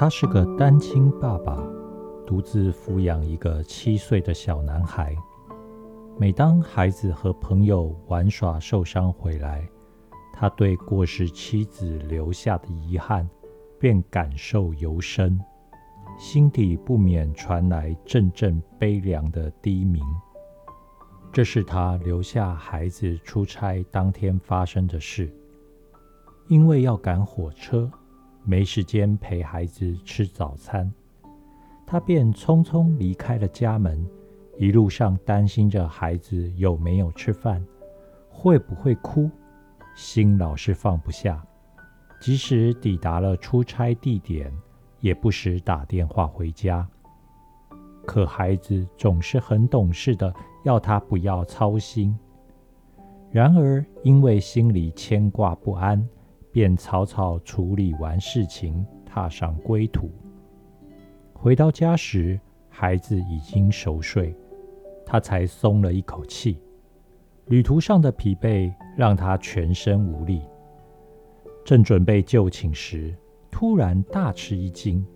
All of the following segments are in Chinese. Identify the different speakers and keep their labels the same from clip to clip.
Speaker 1: 他是个单亲爸爸，独自抚养一个七岁的小男孩。每当孩子和朋友玩耍受伤回来，他对过世妻子留下的遗憾便感受尤深，心底不免传来阵阵悲凉的低鸣。这是他留下孩子出差当天发生的事，因为要赶火车。没时间陪孩子吃早餐，他便匆匆离开了家门。一路上担心着孩子有没有吃饭，会不会哭，心老是放不下。即使抵达了出差地点，也不时打电话回家。可孩子总是很懂事的，要他不要操心。然而因为心里牵挂不安。便草草处理完事情，踏上归途。回到家时，孩子已经熟睡，他才松了一口气。旅途上的疲惫让他全身无力。正准备就寝时，突然大吃一惊，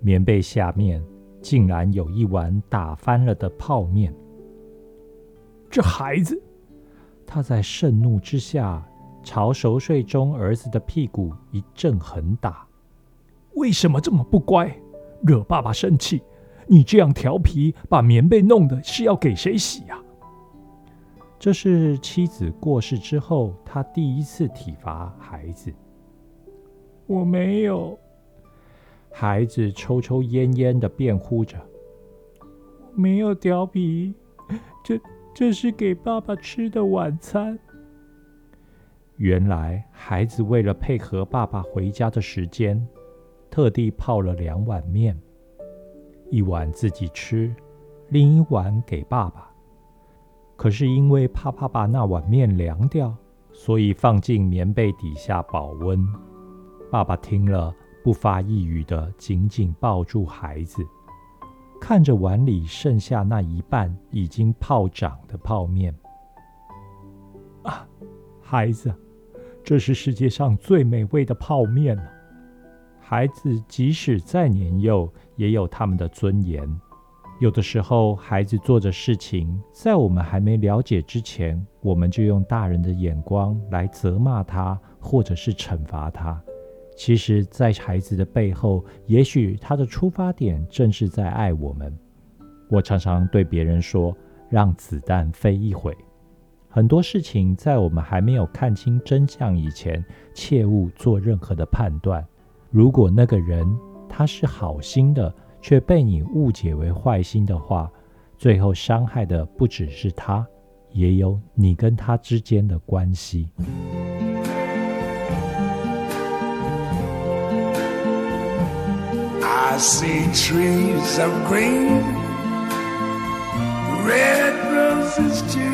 Speaker 1: 棉被下面竟然有一碗打翻了的泡面。这孩子，他在盛怒之下。朝熟睡中儿子的屁股一阵狠打，为什么这么不乖，惹爸爸生气？你这样调皮，把棉被弄的是要给谁洗呀？这是妻子过世之后，他第一次体罚孩子。我没有，孩子抽抽烟烟的辩护着，没有调皮，这这是给爸爸吃的晚餐。原来孩子为了配合爸爸回家的时间，特地泡了两碗面，一碗自己吃，另一碗给爸爸。可是因为怕爸爸那碗面凉掉，所以放进棉被底下保温。爸爸听了，不发一语的紧紧抱住孩子，看着碗里剩下那一半已经泡涨的泡面。啊，孩子。这是世界上最美味的泡面了。孩子即使再年幼，也有他们的尊严。有的时候，孩子做的事情，在我们还没了解之前，我们就用大人的眼光来责骂他，或者是惩罚他。其实，在孩子的背后，也许他的出发点正是在爱我们。我常常对别人说：“让子弹飞一会。”很多事情在我们还没有看清真相以前，切勿做任何的判断。如果那个人他是好心的，却被你误解为坏心的话，最后伤害的不只是他，也有你跟他之间的关系。I see trees of green, red roses too.